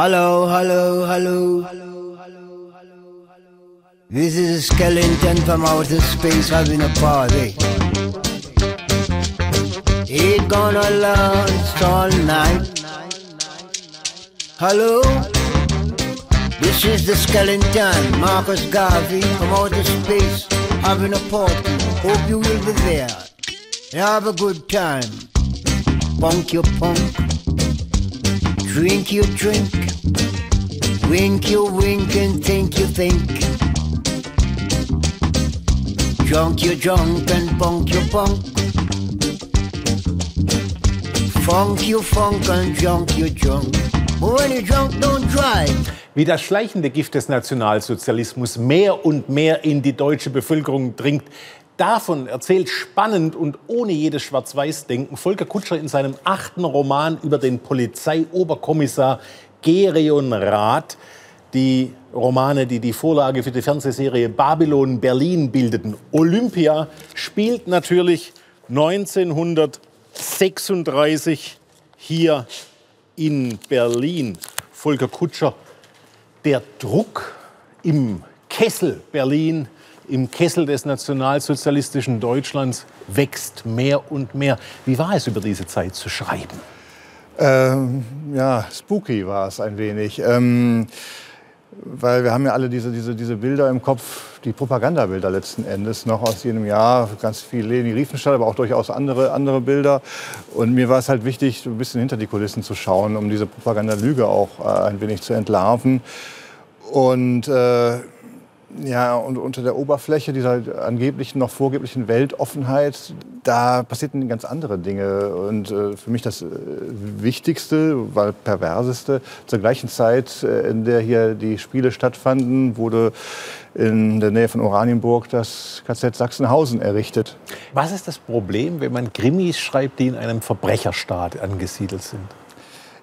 Hello, hello, hello. This is a skeleton from outer space having a party. Ain't gonna last all night. Hello? This is the skeleton, Marcus Garvey from outer space having a party. Hope you will be there. Have a good time. Punk your punk. Drink your drink. Wink your wink and think you think. Drunk your drunk and punk your punk. Funk your funk and junk your junk. But when you're drunk, don't drive. Wie das schleichende Gift des Nationalsozialismus mehr und mehr in die deutsche Bevölkerung dringt, davon erzählt spannend und ohne jedes Schwarz-Weiß-Denken Volker Kutscher in seinem achten Roman über den Polizeioberkommissar Gerion Rath. Die Romane, die die Vorlage für die Fernsehserie Babylon Berlin bildeten. Olympia spielt natürlich 1936 hier in Berlin. Volker Kutscher, der Druck im Kessel Berlin, im Kessel des nationalsozialistischen Deutschlands wächst mehr und mehr. Wie war es über diese Zeit zu schreiben? Ähm, ja, spooky war es ein wenig. Ähm, weil wir haben ja alle diese, diese, diese Bilder im Kopf, die Propagandabilder letzten Endes noch aus jedem Jahr. Ganz viel Leni Riefenstahl, aber auch durchaus andere, andere Bilder. Und mir war es halt wichtig, ein bisschen hinter die Kulissen zu schauen, um diese Propagandalüge auch äh, ein wenig zu entlarven. Und äh, ja, und unter der Oberfläche dieser angeblichen, noch vorgeblichen Weltoffenheit, da passierten ganz andere Dinge. Und äh, für mich das äh, Wichtigste, weil perverseste, zur gleichen Zeit, äh, in der hier die Spiele stattfanden, wurde in der Nähe von Oranienburg das KZ Sachsenhausen errichtet. Was ist das Problem, wenn man Krimis schreibt, die in einem Verbrecherstaat angesiedelt sind?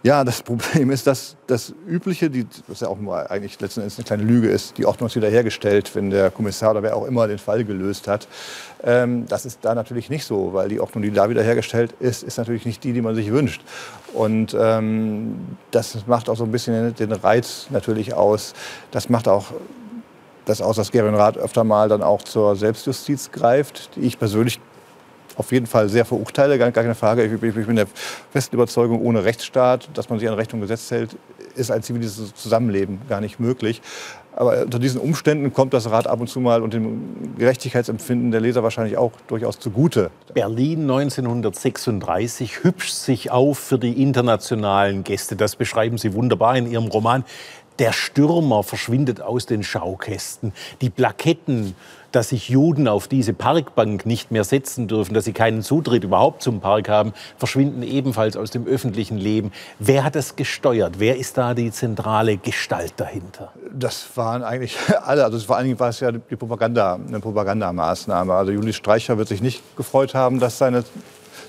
Ja, das Problem ist, dass das Übliche, die, was ja auch nur eigentlich letzten Endes eine kleine Lüge ist, die Ordnung ist wiederhergestellt, wenn der Kommissar oder wer auch immer den Fall gelöst hat. Ähm, das ist da natürlich nicht so, weil die Ordnung, die da wiederhergestellt ist, ist natürlich nicht die, die man sich wünscht. Und ähm, das macht auch so ein bisschen den Reiz natürlich aus. Das macht auch das aus, dass Gerion Rath öfter mal dann auch zur Selbstjustiz greift, die ich persönlich auf jeden Fall sehr verurteile, gar keine Frage. Ich, ich, ich bin der festen Überzeugung, ohne Rechtsstaat, dass man sich an Recht und Gesetz hält, ist ein ziviles Zusammenleben gar nicht möglich. Aber unter diesen Umständen kommt das Rat ab und zu mal und dem Gerechtigkeitsempfinden der Leser wahrscheinlich auch durchaus zugute. Berlin 1936 hübscht sich auf für die internationalen Gäste. Das beschreiben Sie wunderbar in Ihrem Roman. Der Stürmer verschwindet aus den Schaukästen. Die Plaketten, dass sich Juden auf diese Parkbank nicht mehr setzen dürfen, dass sie keinen Zutritt überhaupt zum Park haben, verschwinden ebenfalls aus dem öffentlichen Leben. Wer hat das gesteuert? Wer ist da die zentrale Gestalt dahinter? Das waren eigentlich alle. Also vor allen Dingen war es ja die Propaganda, eine Propagandamaßnahme. Also Julius Streicher wird sich nicht gefreut haben, dass seine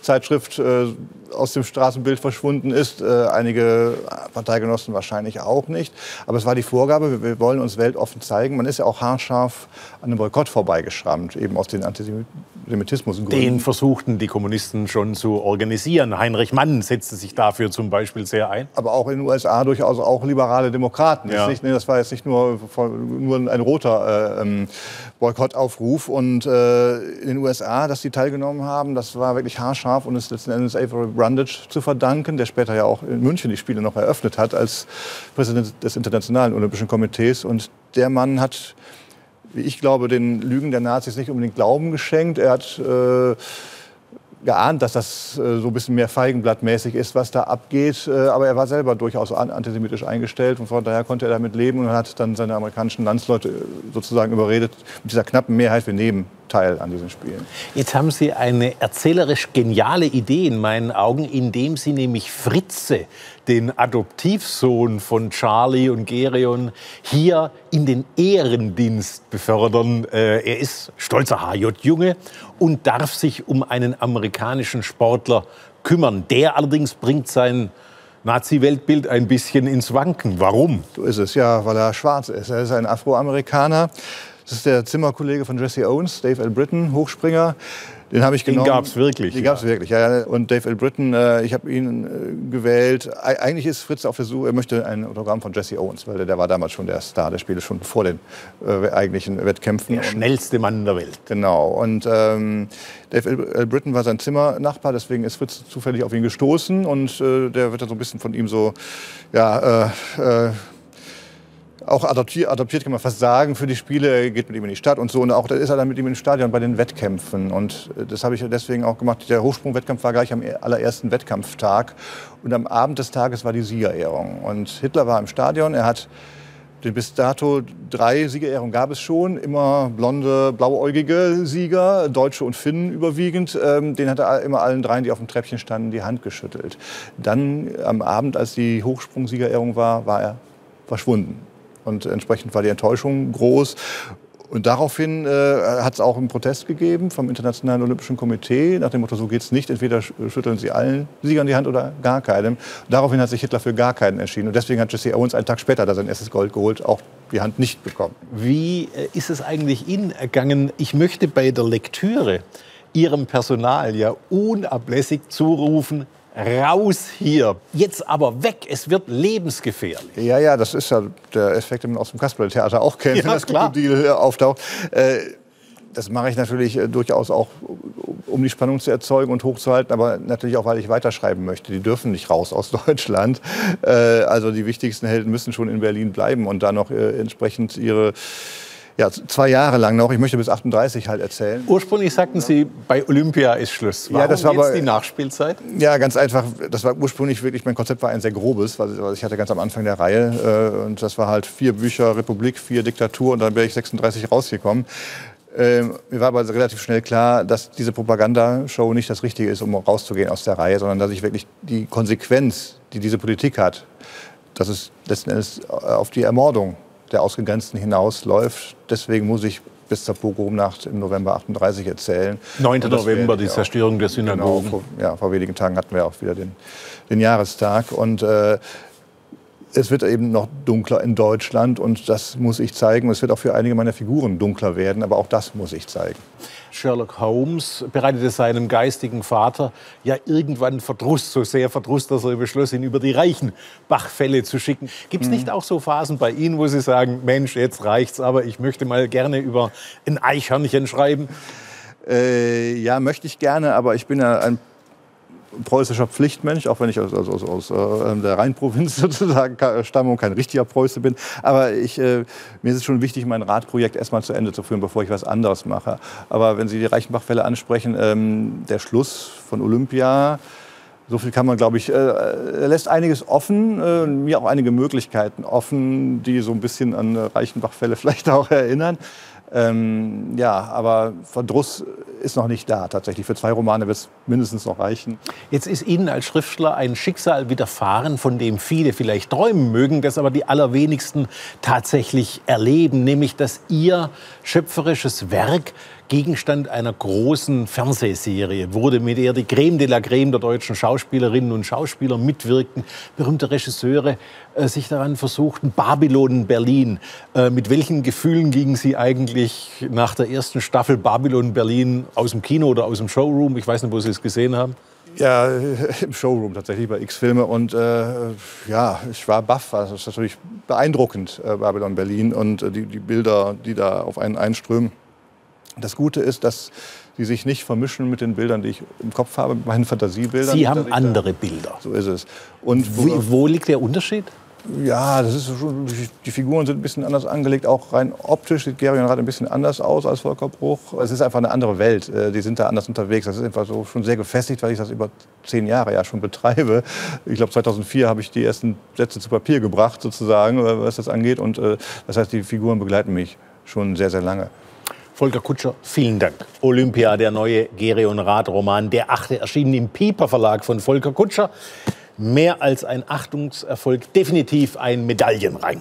Zeitschrift äh, aus dem Straßenbild verschwunden ist. Äh, einige Parteigenossen wahrscheinlich auch nicht. Aber es war die Vorgabe, wir, wollen uns weltoffen zeigen. Man ist ja auch haarscharf an einem Boykott vorbeigeschrammt, eben aus den Antisemitismusgründen. Den versuchten die Kommunisten schon zu organisieren. Heinrich Mann setzte sich dafür zum Beispiel sehr ein. Aber auch in den USA durchaus auch liberale Demokraten. Ja. Nicht, nee, das war jetzt nicht nur, nur ein roter äh, ähm, Boykottaufruf. Und äh, in den USA, dass sie teilgenommen haben, das war wirklich haarscharf und ist letzten Endes Avery Brundage zu verdanken, der später ja auch in München die Spiele noch eröffnet hat als Präsident des Internationalen Olympischen Komitees. Und der Mann hat, wie ich glaube, den Lügen der Nazis nicht unbedingt Glauben geschenkt. Er hat äh, geahnt, dass das äh, so ein bisschen mehr Feigenblattmäßig ist, was da abgeht. Äh, aber er war selber durchaus antisemitisch eingestellt und von daher konnte er damit leben und hat dann seine amerikanischen Landsleute äh, sozusagen überredet, mit dieser knappen Mehrheit, wir nehmen teil an diesen Spielen. Jetzt haben Sie eine erzählerisch geniale Idee in meinen Augen, indem Sie nämlich Fritze, den Adoptivsohn von Charlie und Gerion, hier in den Ehrendienst befördern. Äh, er ist stolzer HJ-Junge und darf sich um einen amerikanischen Sportler kümmern. Der allerdings bringt sein Nazi-Weltbild ein bisschen ins Wanken. Warum? So ist es, ja, weil er schwarz ist. Er ist ein Afroamerikaner. Das ist der Zimmerkollege von Jesse Owens, Dave L. Britton, Hochspringer. Den habe ich Den genommen. gab's wirklich, Den ja. gab's wirklich, ja. Und Dave L. Britton, äh, ich habe ihn äh, gewählt. Eig eigentlich ist Fritz auf der Suche, er möchte ein Autogramm von Jesse Owens, weil der, der war damals schon der Star des Spieles, schon vor den äh, eigentlichen Wettkämpfen. Der schnellste Mann der Welt. Genau. Und ähm, Dave L. L. Britton war sein Zimmernachbar, deswegen ist Fritz zufällig auf ihn gestoßen und äh, der wird dann so ein bisschen von ihm so, ja, äh, äh, auch adoptiert, adoptiert, kann man fast sagen, für die Spiele. Er geht mit ihm in die Stadt und so. Und auch da ist er dann mit ihm im Stadion bei den Wettkämpfen. Und äh, das habe ich deswegen auch gemacht. Der Hochsprungwettkampf war gleich am allerersten Wettkampftag. Und am Abend des Tages war die Siegerehrung. Und Hitler war im Stadion. Er hat den bis dato drei Siegerehrungen gab es schon. Immer blonde, blauäugige Sieger, Deutsche und Finnen überwiegend. Ähm, den hat er immer allen dreien, die auf dem Treppchen standen, die Hand geschüttelt. Dann am Abend, als die Hochsprung-Siegerehrung war, war er verschwunden. Und entsprechend war die Enttäuschung groß. Und daraufhin äh, hat es auch einen Protest gegeben vom Internationalen Olympischen Komitee nach dem Motto, so geht's nicht. Entweder sch- schütteln Sie allen Siegern die Hand oder gar keinem. Daraufhin hat sich Hitler für gar keinen entschieden. Und deswegen hat Jesse Owens einen Tag später, da sein erstes Gold geholt, auch die Hand nicht bekommen. Wie äh, ist es eigentlich Ihnen ergangen? Ich möchte bei der Lektüre Ihrem Personal ja unablässig zurufen, raus hier, jetzt aber weg, es wird lebensgefährlich. Ja, ja, das ist ja der Effekt, den man aus dem Kasperle-Theater auch kennt, Ja, wenn das klar. Krokodil äh, auftaucht. Äh, das mache ich natürlich äh, durchaus auch, um die Spannung zu erzeugen und hochzuhalten, aber natürlich auch, weil ich weiterschreiben möchte. Die dürfen nicht raus aus Deutschland. Äh, also die wichtigsten Helden müssen schon in Berlin bleiben und da noch äh, entsprechend ihre ja, zwei Jahre lang noch, ich möchte bis 38 halt erzählen. Ursprünglich sagten Sie, bei Olympia ist Schluss. Warum Ja, das war jetzt aber- die Nachspielzeit? Ja, ganz einfach. Das war ursprünglich wirklich, mein Konzept war ein sehr grobes, weil weil ich hatte ganz am Anfang der Reihe. Äh, und das war halt vier Bücher Republik, vier Diktatur und dann wäre ich 36 rausgekommen. Ähm, mir war aber relativ schnell klar, dass diese Propagandashow nicht das Richtige ist, um rauszugehen aus der Reihe, sondern dass ich wirklich die Konsequenz, die diese Politik hat, dass es letzten Endes auf die Ermordung der Ausgegrenzten hinausläuft. Deswegen muss ich bis zur Pogromnacht im November 38 erzählen. 9. Und das November, die. Zerstörung der Genau, Synagogen. vor, ja, vor wenigen Tagen hatten wir auch wieder den, den Jahrestag. Und äh, es wird eben noch dunkler in Deutschland und das muss ich zeigen. Es wird auch für einige meiner Figuren dunkler werden, aber auch das muss ich zeigen. Sherlock Holmes bereitete seinem geistigen Vater ja irgendwann Verdruss, so sehr Verdruss, dass er beschloss, ihn über die Reichenbachfälle zu schicken. Gibt es nicht auch so Phasen bei Ihnen, wo Sie sagen, Mensch, jetzt reicht's, aber ich möchte mal gerne über ein Eichhörnchen schreiben? Äh, ja, möchte ich gerne, aber ich bin ja ein preußischer Pflichtmensch, auch wenn ich aus, aus, aus, aus äh, der Rheinprovinz sozusagen stamme und kein richtiger Preuße bin. Aber ich, äh, mir ist es schon wichtig, mein Radprojekt erstmal zu Ende zu führen, bevor ich was anderes mache. Aber wenn Sie die Reichenbachfälle ansprechen, ähm, der Schluss von Olympia, so viel kann man, glaube ich, äh, er lässt einiges offen, äh, mir auch einige Möglichkeiten offen, die so ein bisschen an äh, Reichenbachfälle vielleicht auch erinnern. Ähm, ja, aber Verdruss ist noch nicht da tatsächlich. Für zwei Romane wird es mindestens noch reichen. Jetzt ist Ihnen als Schriftsteller ein Schicksal widerfahren, von dem viele vielleicht träumen mögen, das aber die allerwenigsten tatsächlich erleben, nämlich dass Ihr schöpferisches Werk Gegenstand einer großen Fernsehserie wurde, mit der die Creme de la Creme der deutschen Schauspielerinnen und Schauspieler mitwirkten, berühmte Regisseure äh, sich daran versuchten, Babylon Berlin. Äh, mit welchen Gefühlen gingen Sie eigentlich nach der ersten Staffel Babylon Berlin aus dem Kino oder aus dem Showroom? Ich weiß nicht, wo Sie es gesehen haben. Ja, im Showroom tatsächlich bei X-Filme. Und äh, ja, ich war baff. Also, das ist natürlich beeindruckend, äh, Babylon Berlin und äh, die, die Bilder, die da auf einen einströmen. Das Gute ist, dass die sich nicht vermischen mit den Bildern, die ich im Kopf habe, mit meinen Fantasiebildern. Sie haben andere Bilder. So ist es. Und Wo, wo liegt der Unterschied? Ja, das ist schon, die Figuren sind ein bisschen anders angelegt, auch rein optisch sieht Gerion Rath ein bisschen anders aus als Volker Bruch. Es ist einfach eine andere Welt, äh, die sind da anders unterwegs. Das ist einfach so schon sehr gefestigt, weil ich das über zehn Jahre ja schon betreibe. Ich glaube 2004 habe ich die ersten Sätze zu Papier gebracht sozusagen, äh, was das angeht. Und äh, das heißt, die Figuren begleiten mich schon sehr, sehr lange. Volker Kutscher, vielen Dank. Olympia, der neue Gerion Rath-Roman, der achte, erschienen im Piper Verlag von Volker Kutscher. Mehr als ein Achtungserfolg, definitiv ein Medaillenrang.